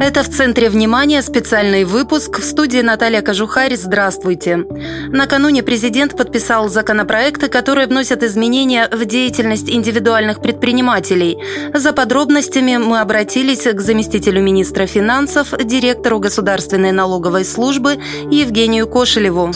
Это в центре внимания специальный выпуск. В студии Наталья Кожухарь. Здравствуйте. Накануне президент подписал законопроекты, которые вносят изменения в деятельность индивидуальных предпринимателей. За подробностями мы обратились к заместителю министра финансов, директору Государственной налоговой службы Евгению Кошелеву.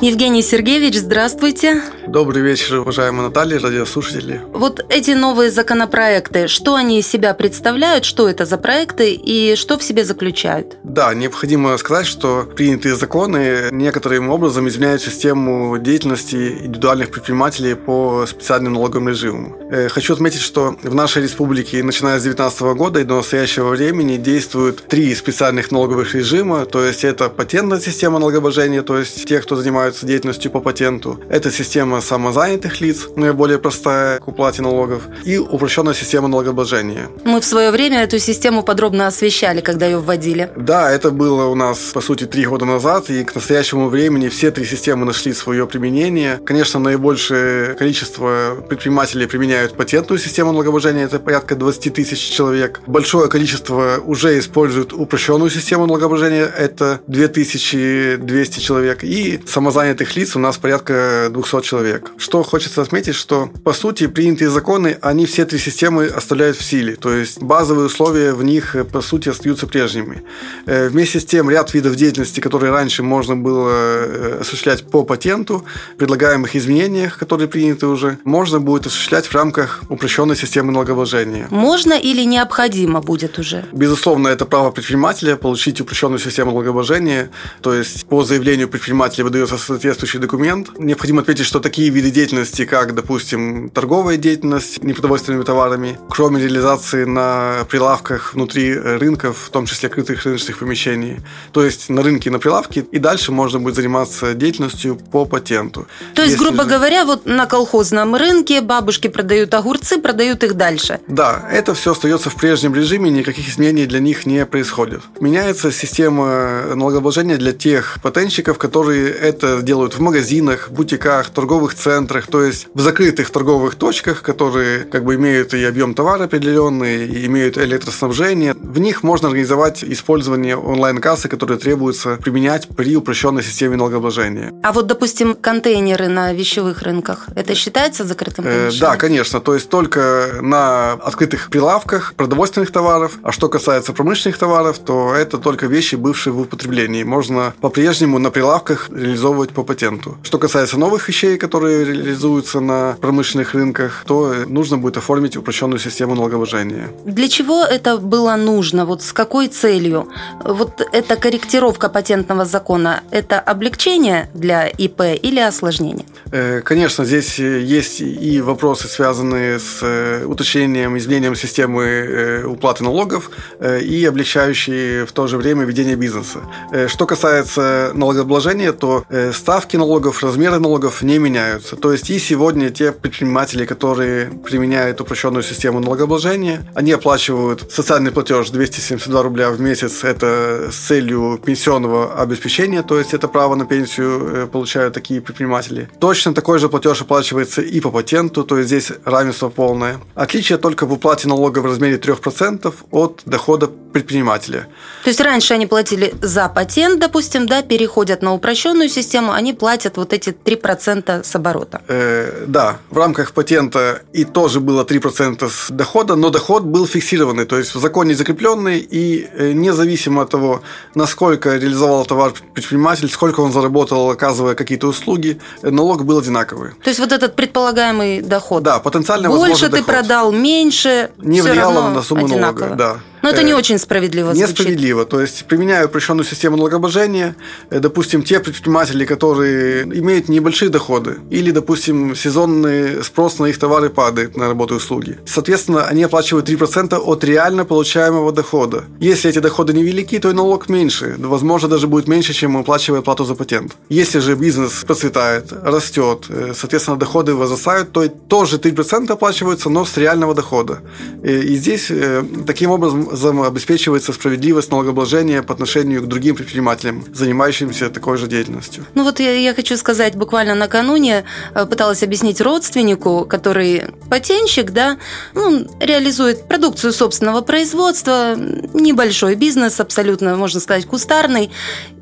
Евгений Сергеевич, здравствуйте. Добрый вечер, уважаемые Наталья, радиослушатели. Вот эти новые законопроекты, что они из себя представляют, что это за проекты и что в себе заключают? Да, необходимо сказать, что принятые законы некоторым образом изменяют систему деятельности индивидуальных предпринимателей по специальным налоговым режимам. Э, хочу отметить, что в нашей республике, начиная с 2019 года и до настоящего времени, действуют три специальных налоговых режима, то есть это патентная система налогообложения, то есть те, кто занимаются деятельностью по патенту. Это система самозанятых лиц, наиболее простая к уплате налогов, и упрощенная система налогообложения. Мы в свое время эту систему подробно освещали, когда ее вводили. Да, это было у нас, по сути, три года назад, и к настоящему времени все три системы нашли свое применение. Конечно, наибольшее количество предпринимателей применяют патентную систему налогообложения, это порядка 20 тысяч человек. Большое количество уже используют упрощенную систему налогообложения, это 2200 человек, и самозанятых лиц у нас порядка 200 человек. Что хочется отметить, что по сути принятые законы, они все три системы оставляют в силе. То есть базовые условия в них по сути остаются прежними. Э, вместе с тем ряд видов деятельности, которые раньше можно было э, осуществлять по патенту, предлагаемых изменениях, которые приняты уже, можно будет осуществлять в рамках упрощенной системы налогообложения. Можно или необходимо будет уже? Безусловно, это право предпринимателя получить упрощенную систему налогообложения. То есть по заявлению предпринимателя выдается соответствующий документ. Необходимо отметить, что такие виды деятельности, как, допустим, торговая деятельность непродовольственными товарами, кроме реализации на прилавках внутри рынков, в том числе крытых рыночных помещений, то есть на рынке, на прилавке, и дальше можно будет заниматься деятельностью по патенту. То есть, Если грубо говоря, вот на колхозном рынке бабушки продают огурцы, продают их дальше. Да, это все остается в прежнем режиме, никаких изменений для них не происходит. Меняется система налогообложения для тех патентщиков, которые это делают в магазинах, бутиках, торговых центрах, то есть в закрытых торговых точках, которые как бы имеют и объем товара определенный, и имеют электроснабжение. В них можно организовать использование онлайн-кассы, которые требуется применять при упрощенной системе налогообложения. А вот, допустим, контейнеры на вещевых рынках, это считается закрытым э, помещением? да, конечно. То есть только на открытых прилавках продовольственных товаров. А что касается промышленных товаров, то это только вещи, бывшие в употреблении. Можно по-прежнему на прилавках реализовывать по патенту. Что касается новых вещей, которые реализуются на промышленных рынках, то нужно будет оформить упрощенную систему налогообложения. Для чего это было нужно? Вот с какой целью? Вот эта корректировка патентного закона – это облегчение для ИП или осложнение? Э, конечно, здесь есть и вопросы, связанные с э, уточнением, изменением системы э, уплаты налогов и облегчающие в то же время ведение бизнеса. Что касается налогообложения, то ставки налогов, размеры налогов не меняются. То есть и сегодня те предприниматели, которые применяют упрощенную систему налогообложения, они оплачивают социальный платеж 272 рубля в месяц. Это с целью пенсионного обеспечения, то есть это право на пенсию э, получают такие предприниматели. Точно такой же платеж оплачивается и по патенту, то есть здесь равенство полное. Отличие только в уплате налога в размере 3% от дохода предпринимателя. То есть раньше они платили за патент, допустим, да, переходят на упрощенную систему, они платят вот эти 3% с оборота. Э, да, в рамках патента и тоже было 3% с дохода, но доход был фиксированный, то есть в законе закрепленный, и э, независимо от того, насколько реализовал товар предприниматель, сколько он заработал, оказывая какие-то услуги, налог был одинаковый. То есть вот этот предполагаемый доход. Да, потенциально Больше ты доход. продал, меньше, не влияло на сумму одинаково. налога. Да. Но это не э, очень справедливо звучит. Несправедливо. То есть, применяя упрощенную систему налогообложения, э, допустим, те предприниматели, которые имеют небольшие доходы, или, допустим, сезонный спрос на их товары падает на работу и услуги, соответственно, они оплачивают 3% от реально получаемого дохода. Если эти доходы невелики, то и налог меньше. Возможно, даже будет меньше, чем оплачивая плату за патент. Если же бизнес процветает, растет, э, соответственно, доходы возрастают, то тоже 3% оплачиваются, но с реального дохода. И здесь таким образом обеспечивается справедливость налогообложения по отношению к другим предпринимателям, занимающимся такой же деятельностью. Ну вот я, я хочу сказать, буквально накануне э, пыталась объяснить родственнику, который патентщик, да, ну, реализует продукцию собственного производства, небольшой бизнес, абсолютно, можно сказать, кустарный.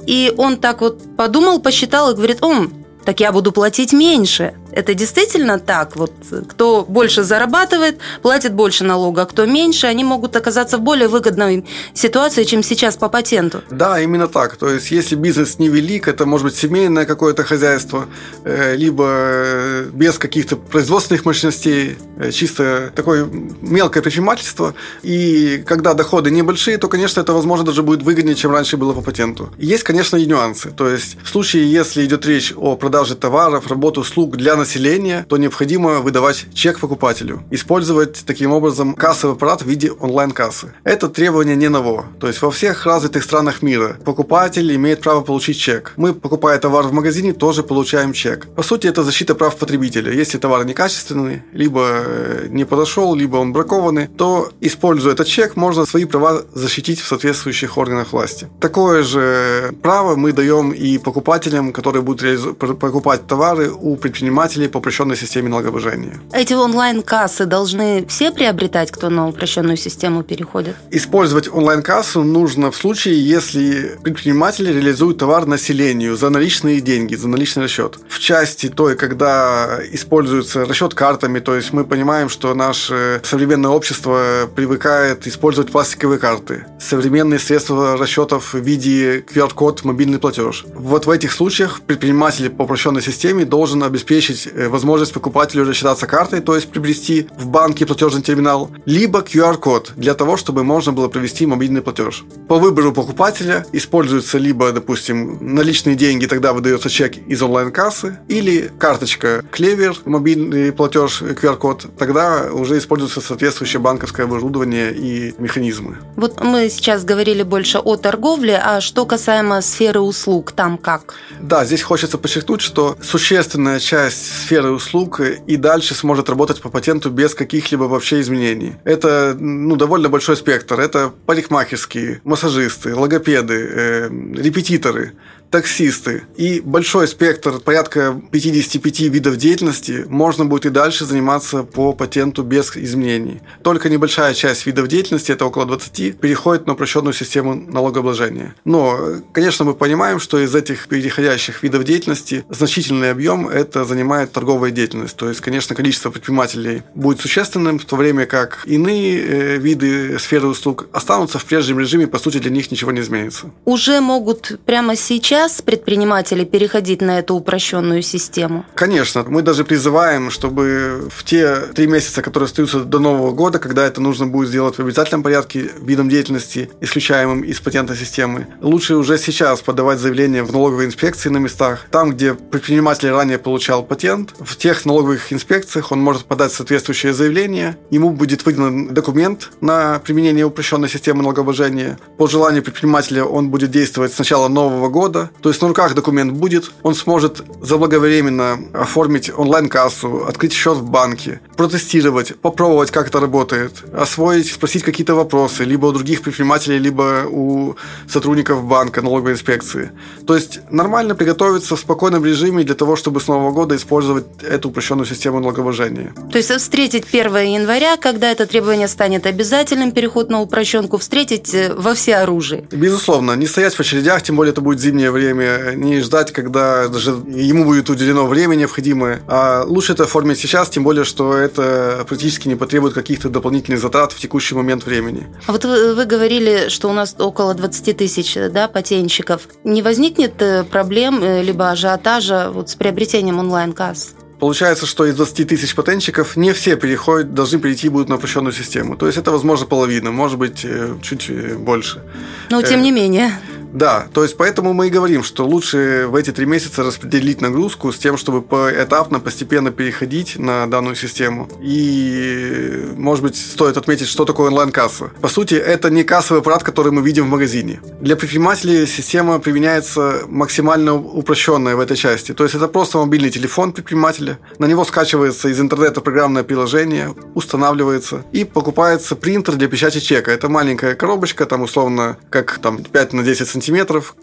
И он так вот подумал, посчитал и говорит, он, так я буду платить меньше. Это действительно так? Вот кто больше зарабатывает, платит больше налога, а кто меньше, они могут оказаться в более выгодной ситуации, чем сейчас по патенту. Да, именно так. То есть, если бизнес невелик, это может быть семейное какое-то хозяйство, э, либо э, без каких-то производственных мощностей, э, чисто такое мелкое предпринимательство. И когда доходы небольшие, то, конечно, это, возможно, даже будет выгоднее, чем раньше было по патенту. Есть, конечно, и нюансы. То есть, в случае, если идет речь о продаже товаров, работы, услуг для населения, то необходимо выдавать чек покупателю. Использовать таким образом кассовый аппарат в виде онлайн-кассы. Это требование не ново. То есть во всех развитых странах мира покупатель имеет право получить чек. Мы, покупая товар в магазине, тоже получаем чек. По сути, это защита прав потребителя. Если товар некачественный, либо э, не подошел, либо он бракованный, то, используя этот чек, можно свои права защитить в соответствующих органах власти. Такое же право мы даем и покупателям, которые будут покупать товары у предпринимателей пользователей по упрощенной системе налогообложения. Эти онлайн-кассы должны все приобретать, кто на упрощенную систему переходит? Использовать онлайн-кассу нужно в случае, если предприниматели реализуют товар населению за наличные деньги, за наличный расчет. В части той, когда используется расчет картами, то есть мы понимаем, что наше современное общество привыкает использовать пластиковые карты, современные средства расчетов в виде QR-код, мобильный платеж. Вот в этих случаях предприниматель по упрощенной системе должен обеспечить Э, возможность покупателю рассчитаться картой, то есть приобрести в банке платежный терминал, либо QR-код для того, чтобы можно было провести мобильный платеж. По выбору покупателя используются либо, допустим, наличные деньги, тогда выдается чек из онлайн-кассы, или карточка Клевер, мобильный платеж, QR-код, тогда уже используется соответствующее банковское оборудование и механизмы. Вот мы сейчас говорили больше о торговле, а что касаемо сферы услуг, там как? Да, здесь хочется подчеркнуть, что существенная часть сферы услуг и дальше сможет работать по патенту без каких-либо вообще изменений. Это ну, довольно большой спектр. Это парикмахерские, массажисты, логопеды, э, репетиторы, таксисты и большой спектр, порядка 55 видов деятельности, можно будет и дальше заниматься по патенту без изменений. Только небольшая часть видов деятельности, это около 20, переходит на упрощенную систему налогообложения. Но, конечно, мы понимаем, что из этих переходящих видов деятельности значительный объем это занимает торговая деятельность. То есть, конечно, количество предпринимателей будет существенным, в то время как иные э, виды сферы услуг останутся в прежнем режиме, по сути, для них ничего не изменится. Уже могут прямо сейчас сейчас предприниматели переходить на эту упрощенную систему? Конечно. Мы даже призываем, чтобы в те три месяца, которые остаются до Нового года, когда это нужно будет сделать в обязательном порядке видом деятельности, исключаемым из патентной системы, лучше уже сейчас подавать заявление в налоговые инспекции на местах. Там, где предприниматель ранее получал патент, в тех налоговых инспекциях он может подать соответствующее заявление, ему будет выдан документ на применение упрощенной системы налогообложения. По желанию предпринимателя он будет действовать с начала Нового года, то есть на руках документ будет, он сможет заблаговременно оформить онлайн-кассу, открыть счет в банке, протестировать, попробовать, как это работает, освоить, спросить какие-то вопросы, либо у других предпринимателей, либо у сотрудников банка, налоговой инспекции. То есть нормально приготовиться в спокойном режиме для того, чтобы с Нового года использовать эту упрощенную систему налогообложения. То есть встретить 1 января, когда это требование станет обязательным, переход на упрощенку, встретить э, во все оружие. Безусловно, не стоять в очередях, тем более это будет зимнее время, не ждать, когда даже ему будет уделено время необходимое. А лучше это оформить сейчас, тем более, что это практически не потребует каких-то дополнительных затрат в текущий момент времени. А вот вы, вы говорили, что у нас около 20 тысяч да, патентщиков. Не возникнет э, проблем э, либо ажиотажа вот с приобретением онлайн-касс? Получается, что из 20 тысяч патентчиков не все переходят, должны перейти будут на упрощенную систему. То есть это, возможно, половина, может быть, э, чуть больше. Но тем не менее. Да, то есть поэтому мы и говорим, что лучше в эти три месяца распределить нагрузку с тем, чтобы поэтапно, постепенно переходить на данную систему. И, может быть, стоит отметить, что такое онлайн-касса. По сути, это не кассовый аппарат, который мы видим в магазине. Для предпринимателей система применяется максимально упрощенная в этой части. То есть это просто мобильный телефон предпринимателя. На него скачивается из интернета программное приложение, устанавливается и покупается принтер для печати чека. Это маленькая коробочка, там условно как там 5 на 10 сантиметров,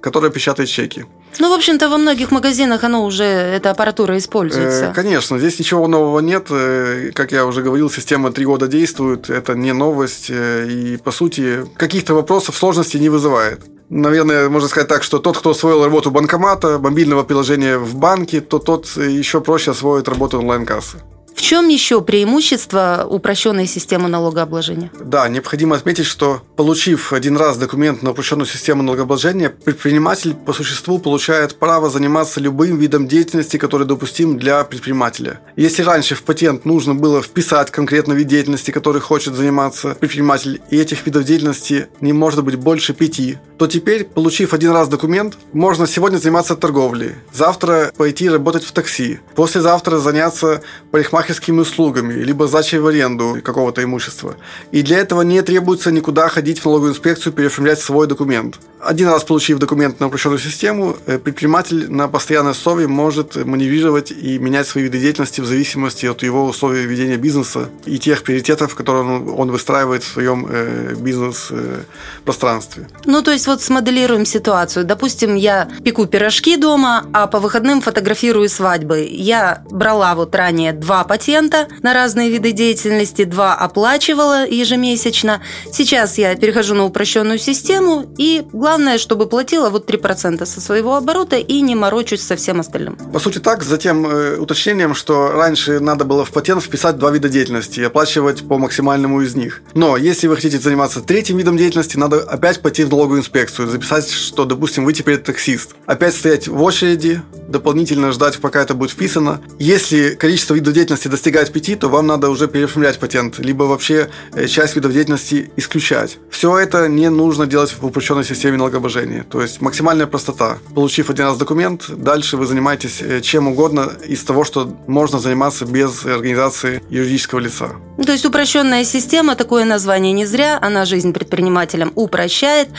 которая печатает чеки. Ну, в общем-то, во многих магазинах оно уже, эта аппаратура используется. Э, конечно, здесь ничего нового нет. Э, как я уже говорил, система три года действует. Это не новость. Э, и, по сути, каких-то вопросов сложности не вызывает. Наверное, можно сказать так, что тот, кто освоил работу банкомата, мобильного приложения в банке, то тот еще проще освоит работу онлайн-кассы. В чем еще преимущество упрощенной системы налогообложения? Да, необходимо отметить, что получив один раз документ на упрощенную систему налогообложения, предприниматель по существу получает право заниматься любым видом деятельности, который допустим для предпринимателя. Если раньше в патент нужно было вписать конкретно вид деятельности, который хочет заниматься предприниматель, и этих видов деятельности не может быть больше пяти, то теперь, получив один раз документ, можно сегодня заниматься торговлей, завтра пойти работать в такси, послезавтра заняться парикмахерскими услугами, либо сдачей в аренду какого-то имущества. И для этого не требуется никуда ходить в налоговую инспекцию, переоформлять свой документ. Один раз получив документ на упрощенную систему, э, предприниматель на постоянной основе может маневрировать и менять свои виды деятельности в зависимости от его условий ведения бизнеса и тех приоритетов, которые он выстраивает в своем э, бизнес-пространстве. Ну, то есть вот смоделируем ситуацию. Допустим, я пеку пирожки дома, а по выходным фотографирую свадьбы. Я брала вот ранее два патента на разные виды деятельности, два оплачивала ежемесячно. Сейчас я перехожу на упрощенную систему и главное Главное, чтобы платила вот 3% со своего оборота и не морочусь со всем остальным. По сути так, затем э, уточнением, что раньше надо было в патент вписать два вида деятельности и оплачивать по максимальному из них. Но если вы хотите заниматься третьим видом деятельности, надо опять пойти в налоговую инспекцию, записать, что, допустим, вы теперь таксист. Опять стоять в очереди, дополнительно ждать, пока это будет вписано. Если количество видов деятельности достигает пяти, то вам надо уже переоформлять патент, либо вообще э, часть видов деятельности исключать. Все это не нужно делать в упрощенной системе налогообложения. То есть максимальная простота. Получив один раз документ, дальше вы занимаетесь э, чем угодно из того, что можно заниматься без организации юридического лица. То есть упрощенная система, такое название не зря, она жизнь предпринимателям упрощает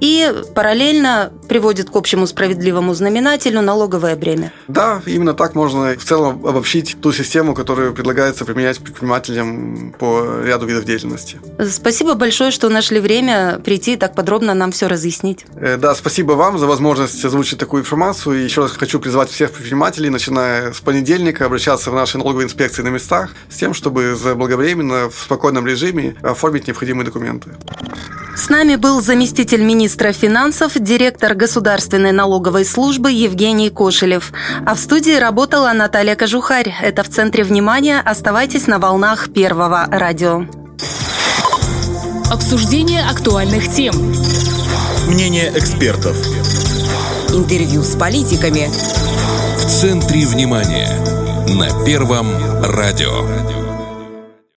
и параллельно приводит к общему справедливому знаменателю налоговое бремя. Да, именно так можно в целом обобщить ту систему, которую предлагается применять предпринимателям по ряду видов деятельности. Спасибо большое, что нашли время прийти и так подробно нам все разъяснить. Э, да, спасибо вам за возможность озвучить такую информацию. И еще раз хочу призвать всех предпринимателей, начиная с понедельника, обращаться в наши налоговые инспекции на местах с тем, чтобы заблаговременно в спокойном режиме оформить необходимые документы. С нами был заместитель министра финансов, директор Государственной налоговой службы Евгений Кошелев. А в студии работала Наталья Кожухарь. Это в центре внимания. Оставайтесь на волнах Первого радио. Обсуждение актуальных тем. Мнение экспертов. Интервью с политиками. В центре внимания. На Первом радио.